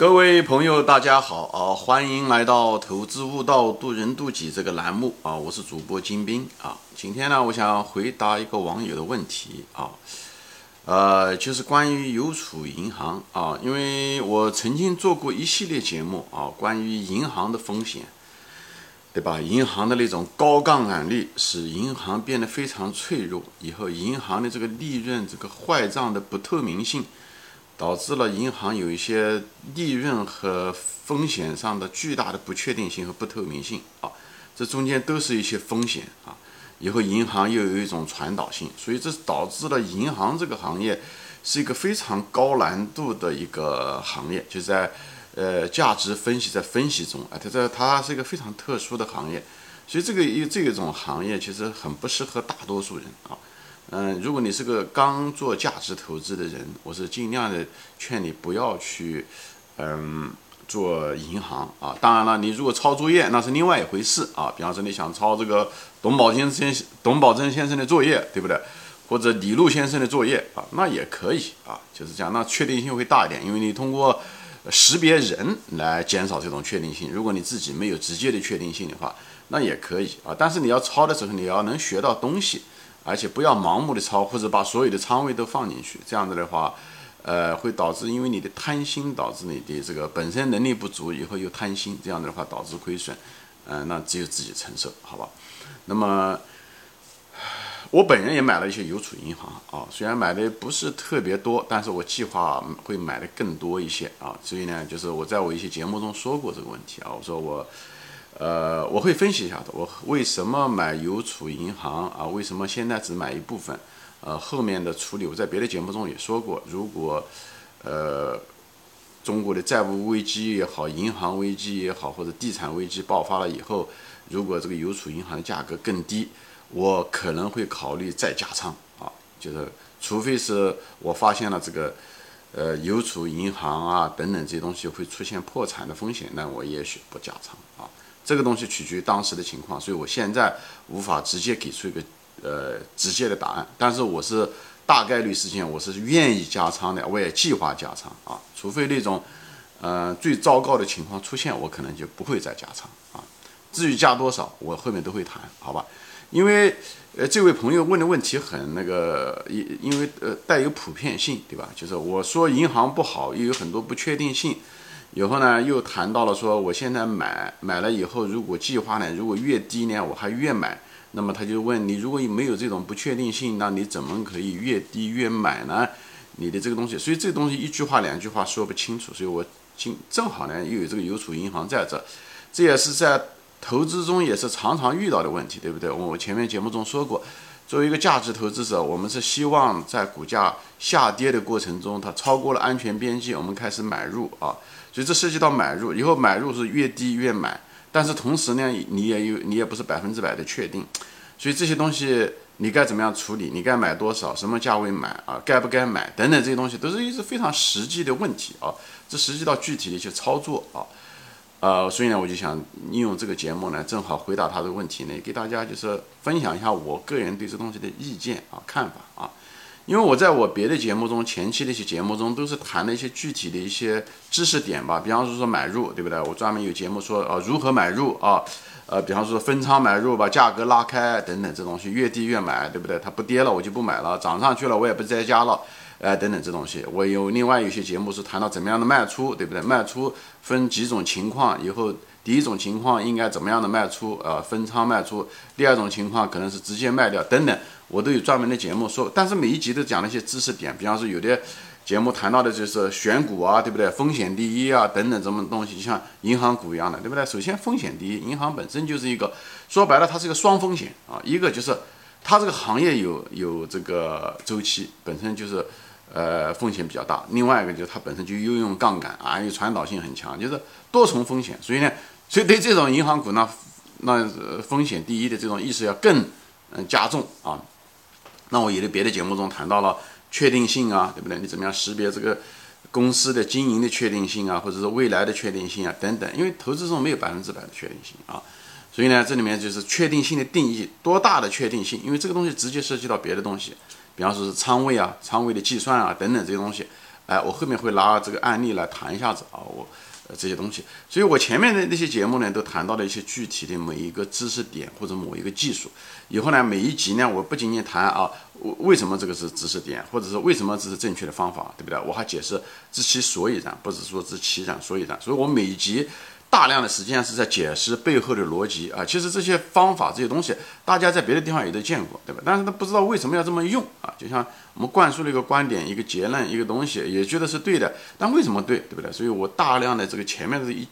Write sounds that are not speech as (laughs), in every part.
各位朋友，大家好啊！欢迎来到《投资悟道，渡人渡己》这个栏目啊！我是主播金兵啊。今天呢，我想回答一个网友的问题啊，呃，就是关于邮储银行啊，因为我曾经做过一系列节目啊，关于银行的风险，对吧？银行的那种高杠杆率使银行变得非常脆弱，以后银行的这个利润、这个坏账的不透明性。导致了银行有一些利润和风险上的巨大的不确定性和不透明性啊，这中间都是一些风险啊。以后银行又有一种传导性，所以这导致了银行这个行业是一个非常高难度的一个行业，就在呃价值分析在分析中啊，它这它是一个非常特殊的行业，所以这个一这种行业其实很不适合大多数人啊。嗯，如果你是个刚做价值投资的人，我是尽量的劝你不要去，嗯，做银行啊。当然了，你如果抄作业那是另外一回事啊。比方说你想抄这个董宝先生、董宝珍先生的作业，对不对？或者李路先生的作业啊，那也可以啊。就是这样，那确定性会大一点，因为你通过识别人来减少这种确定性。如果你自己没有直接的确定性的话，那也可以啊。但是你要抄的时候，你要能学到东西。而且不要盲目的抄，或者把所有的仓位都放进去，这样子的话，呃，会导致因为你的贪心，导致你的这个本身能力不足，以后又贪心，这样的话导致亏损，嗯，那只有自己承受，好吧？那么，我本人也买了一些邮储银行啊，虽然买的不是特别多，但是我计划会买的更多一些啊，所以呢，就是我在我一些节目中说过这个问题啊，我说我。呃，我会分析一下的。我为什么买邮储银行啊？为什么现在只买一部分？呃，后面的处理我在别的节目中也说过。如果呃中国的债务危机也好，银行危机也好，或者地产危机爆发了以后，如果这个邮储银行的价格更低，我可能会考虑再加仓啊。就是除非是我发现了这个呃邮储银行啊等等这些东西会出现破产的风险，那我也许不加仓啊。这个东西取决于当时的情况，所以我现在无法直接给出一个呃直接的答案。但是我是大概率事件，我是愿意加仓的，我也计划加仓啊。除非那种呃最糟糕的情况出现，我可能就不会再加仓啊。至于加多少，我后面都会谈，好吧？因为呃这位朋友问的问题很那个，因因为呃带有普遍性，对吧？就是我说银行不好，又有很多不确定性。以后呢，又谈到了说，我现在买买了以后，如果计划呢，如果越低呢，我还越买。那么他就问你，如果没有这种不确定性，那你怎么可以越低越买呢？你的这个东西，所以这个东西一句话两句话说不清楚。所以我今正好呢，又有这个邮储银行在这，这也是在投资中也是常常遇到的问题，对不对？我前面节目中说过，作为一个价值投资者，我们是希望在股价下跌的过程中，它超过了安全边际，我们开始买入啊。所以这涉及到买入，以后买入是越低越买，但是同时呢，你也有你也不是百分之百的确定，所以这些东西你该怎么样处理？你该买多少？什么价位买啊？该不该买？等等这些东西都是一直非常实际的问题啊，这涉及到具体的一些操作啊，呃，所以呢，我就想利用这个节目呢，正好回答他的问题呢，给大家就是分享一下我个人对这东西的意见啊、看法啊。因为我在我别的节目中，前期的一些节目中都是谈了一些具体的一些知识点吧，比方说说买入，对不对？我专门有节目说啊，如何买入啊，呃，比方说分仓买入，把价格拉开等等，这东西越低越买，对不对？它不跌了我就不买了，涨上去了我也不再加了，哎，等等这东西。我有另外有些节目是谈到怎么样的卖出，对不对？卖出分几种情况，以后第一种情况应该怎么样的卖出，呃，分仓卖出；第二种情况可能是直接卖掉，等等。我都有专门的节目说，但是每一集都讲了一些知识点，比方说有的节目谈到的就是选股啊，对不对？风险第一啊，等等这么东西，像银行股一样的，对不对？首先风险第一，银行本身就是一个说白了，它是一个双风险啊，一个就是它这个行业有有这个周期，本身就是呃风险比较大；另外一个就是它本身就又用杠杆啊，又传导性很强，就是多重风险。所以呢，所以对这种银行股呢，那风险第一的这种意识要更嗯加重啊。那我也在别的节目中谈到了确定性啊，对不对？你怎么样识别这个公司的经营的确定性啊，或者是未来的确定性啊，等等。因为投资中没有百分之百的确定性啊，所以呢，这里面就是确定性的定义，多大的确定性？因为这个东西直接涉及到别的东西，比方说是仓位啊、仓位的计算啊等等这些东西，哎，我后面会拿这个案例来谈一下子啊，我这些东西。所以我前面的那些节目呢，都谈到了一些具体的每一个知识点或者某一个技术。以后呢，每一集呢，我不仅仅谈啊，为什么这个是知识点，或者是为什么这是正确的方法，对不对？我还解释知其所以然，不是说知其然所以然。所以我每一集。大量的实际上是在解释背后的逻辑啊，其实这些方法这些东西，大家在别的地方也都见过，对吧？但是他不知道为什么要这么用啊，就像我们灌输了一个观点、一个结论、一个东西，也觉得是对的，但为什么对，对不对？所以我大量的这个前面的一，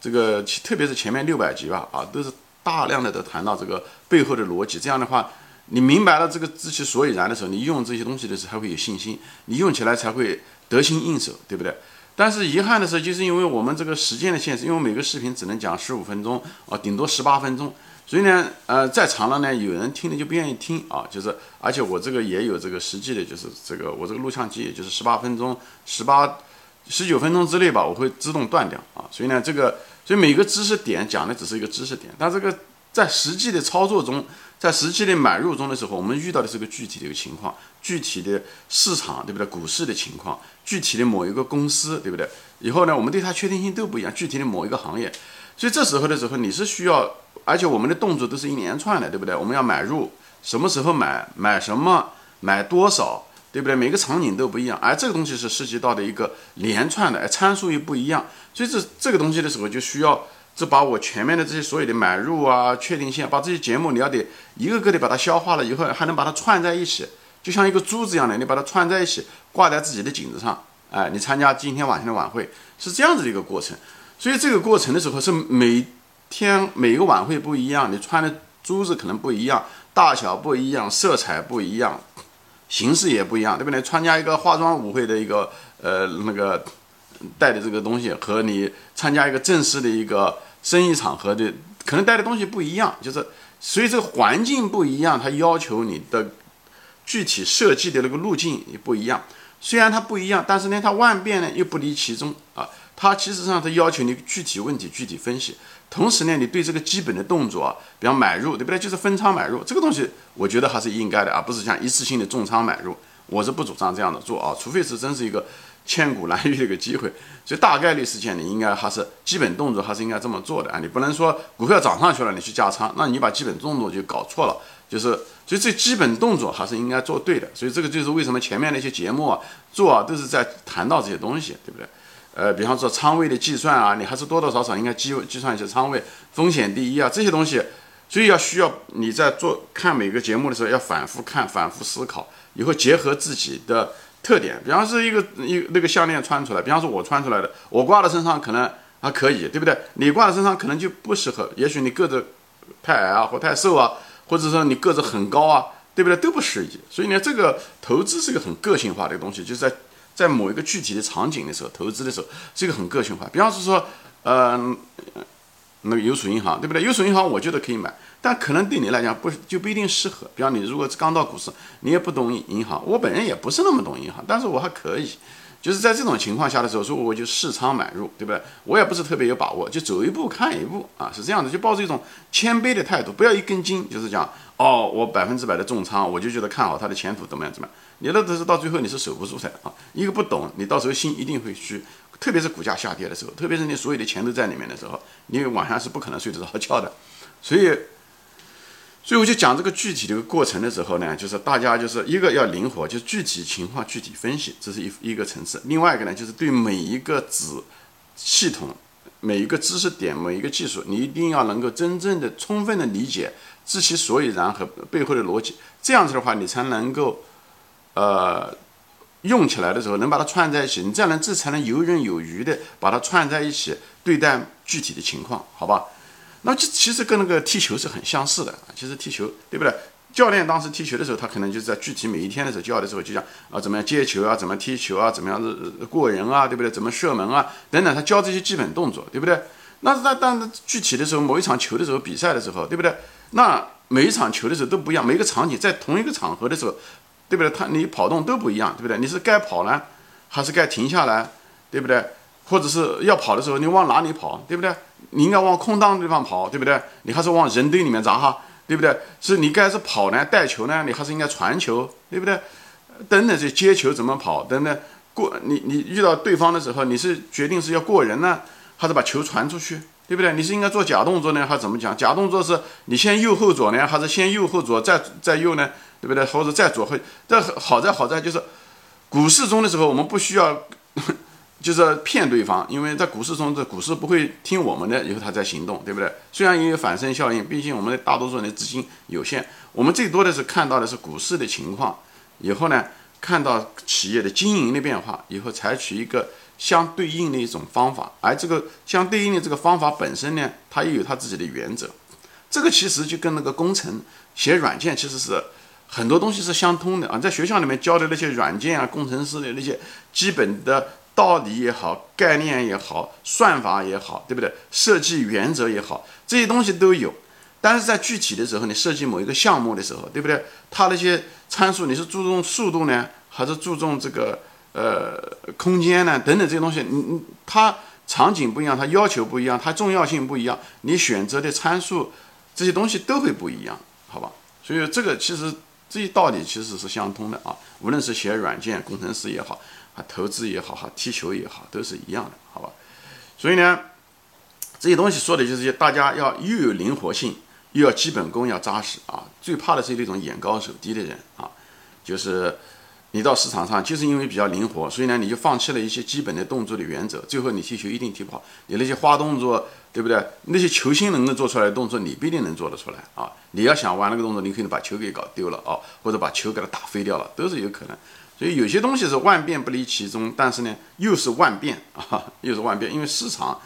这个特别是前面六百集吧，啊，都是大量的都谈到这个背后的逻辑。这样的话，你明白了这个知其所以然的时候，你用这些东西的时候才会有信心，你用起来才会得心应手，对不对？但是遗憾的是，就是因为我们这个时间的限制，因为每个视频只能讲十五分钟啊，顶多十八分钟，所以呢，呃，再长了呢，有人听了就不愿意听啊，就是，而且我这个也有这个实际的，就是这个我这个录像机也就是十八分钟，十八十九分钟之内吧，我会自动断掉啊，所以呢，这个，所以每个知识点讲的只是一个知识点，但这个在实际的操作中。在实际的买入中的时候，我们遇到的是个具体的一个情况，具体的市场，对不对？股市的情况，具体的某一个公司，对不对？以后呢，我们对它确定性都不一样，具体的某一个行业，所以这时候的时候，你是需要，而且我们的动作都是一连串的，对不对？我们要买入，什么时候买，买什么，买多少，对不对？每个场景都不一样，而这个东西是涉及到的一个连串的，而参数又不一样，所以这这个东西的时候就需要。这把我前面的这些所有的买入啊、确定性，把这些节目你要得一个个的把它消化了以后，还能把它串在一起，就像一个珠子一样的，你把它串在一起，挂在自己的颈子上。哎，你参加今天晚上的晚会是这样子的一个过程。所以这个过程的时候是每天每个晚会不一样，你穿的珠子可能不一样，大小不一样，色彩不一样，形式也不一样，对不对？参加一个化妆舞会的一个呃那个。带的这个东西和你参加一个正式的一个生意场合的，可能带的东西不一样，就是所以这个环境不一样，它要求你的具体设计的那个路径也不一样。虽然它不一样，但是呢，它万变呢又不离其中啊。它其实上它要求你具体问题具体分析，同时呢，你对这个基本的动作，比方买入，对不对？就是分仓买入这个东西，我觉得还是应该的，而不是像一次性的重仓买入。我是不主张这样的做啊，除非是真是一个。千古难遇的一个机会，所以大概率事件你应该还是基本动作还是应该这么做的啊！你不能说股票涨上去了你去加仓，那你把基本动作就搞错了。就是所以这基本动作还是应该做对的。所以这个就是为什么前面那些节目啊做啊都是在谈到这些东西，对不对？呃，比方说仓位的计算啊，你还是多多少少应该计计算一些仓位风险第一啊这些东西，所以要需要你在做看每个节目的时候要反复看、反复思考，以后结合自己的。特点，比方是一个一那个项链穿出来，比方说我穿出来的，我挂在身上可能还可以，对不对？你挂在身上可能就不适合，也许你个子太矮啊，或太瘦啊，或者说你个子很高啊，对不对？都不适宜。所以呢，这个投资是个很个性化的东西，就是在在某一个具体的场景的时候，投资的时候是一个很个性化。比方是说，嗯。那个邮储银行，对不对？邮储银行我觉得可以买，但可能对你来讲不就不一定适合。比方你如果刚到股市，你也不懂银行，我本人也不是那么懂银行，但是我还可以，就是在这种情况下的时候，说我就试仓买入，对不对？我也不是特别有把握，就走一步看一步啊，是这样的，就抱着一种谦卑的态度，不要一根筋，就是讲哦，我百分之百的重仓，我就觉得看好它的前途怎么样怎么样。你那都是到最后你是守不住的啊，一个不懂，你到时候心一定会虚。特别是股价下跌的时候，特别是你所有的钱都在里面的时候，你晚上是不可能睡得着觉的。所以，所以我就讲这个具体的个过程的时候呢，就是大家就是一个要灵活，就具体情况具体分析，这是一一个层次。另外一个呢，就是对每一个子系统、每一个知识点、每一个技术，你一定要能够真正的、充分的理解，知其所以然和背后的逻辑。这样子的话，你才能够，呃。用起来的时候能把它串在一起，你这样能这才能游刃有余的把它串在一起对待具体的情况，好吧？那这其实跟那个踢球是很相似的啊。其实踢球对不对？教练当时踢球的时候，他可能就是在具体每一天的时候教的时候就讲啊，怎么样接球啊，怎么踢球啊，怎么样子过人啊，对不对？怎么射门啊，等等，他教这些基本动作，对不对？那那但具体的时候，某一场球的时候，比赛的时候，对不对？那每一场球的时候都不一样，每个场景在同一个场合的时候。对不对？它你跑动都不一样，对不对？你是该跑呢，还是该停下来，对不对？或者是要跑的时候，你往哪里跑，对不对？你应该往空荡的地方跑，对不对？你还是往人堆里面砸哈，对不对？是你该是跑呢，带球呢，你还是应该传球，对不对？等等，这接球怎么跑？等等，过你你遇到对方的时候，你是决定是要过人呢，还是把球传出去，对不对？你是应该做假动作呢，还是怎么讲？假动作是你先右后左呢，还是先右后左再再右呢？对不对？或者再左后？这好在好在就是股市中的时候，我们不需要 (laughs) 就是骗对方，因为在股市中，这股市不会听我们的，以后他在行动，对不对？虽然也有反身效应，毕竟我们的大多数人的资金有限，我们最多的是看到的是股市的情况，以后呢？看到企业的经营的变化以后，采取一个相对应的一种方法，而这个相对应的这个方法本身呢，它也有它自己的原则。这个其实就跟那个工程写软件其实是很多东西是相通的啊。在学校里面教的那些软件啊，工程师的那些基本的道理也好，概念也好，算法也好，对不对？设计原则也好，这些东西都有。但是在具体的时候，你设计某一个项目的时候，对不对？它那些参数你是注重速度呢，还是注重这个呃空间呢？等等这些东西，你你它场景不一样，它要求不一样，它重要性不一样，你选择的参数这些东西都会不一样，好吧？所以这个其实这些道理其实是相通的啊，无论是写软件工程师也好，啊投资也好，哈踢球也好，都是一样的，好吧？所以呢，这些东西说的就是大家要又有灵活性。又要基本功要扎实啊！最怕的是那种眼高手低的人啊，就是你到市场上就是因为比较灵活，所以呢你就放弃了一些基本的动作的原则，最后你踢球一定踢不好。你那些花动作，对不对？那些球星能够做出来的动作，你不一定能做得出来啊！你要想玩那个动作，你可能把球给搞丢了啊，或者把球给它打飞掉了，都是有可能。所以有些东西是万变不离其宗，但是呢又是万变 (laughs) 啊，又是万变，因为市场。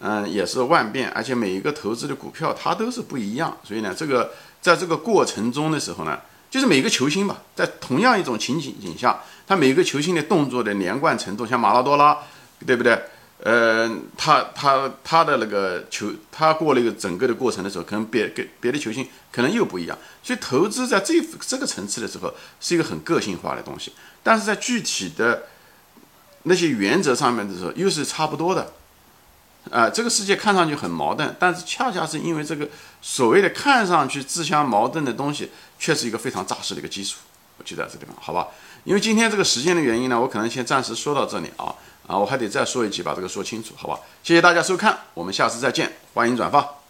嗯，也是万变，而且每一个投资的股票它都是不一样，所以呢，这个在这个过程中的时候呢，就是每个球星吧，在同样一种情景景下，他每个球星的动作的连贯程度，像马拉多拉，对不对？呃，他他他的那个球，他过那个整个的过程的时候，可能别跟别的球星可能又不一样，所以投资在这这个层次的时候是一个很个性化的东西，但是在具体的那些原则上面的时候，又是差不多的。啊，这个世界看上去很矛盾，但是恰恰是因为这个所谓的看上去自相矛盾的东西，却是一个非常扎实的一个基础。我就在这地方，好吧？因为今天这个时间的原因呢，我可能先暂时说到这里啊啊，我还得再说一句，把这个说清楚，好吧？谢谢大家收看，我们下次再见，欢迎转发。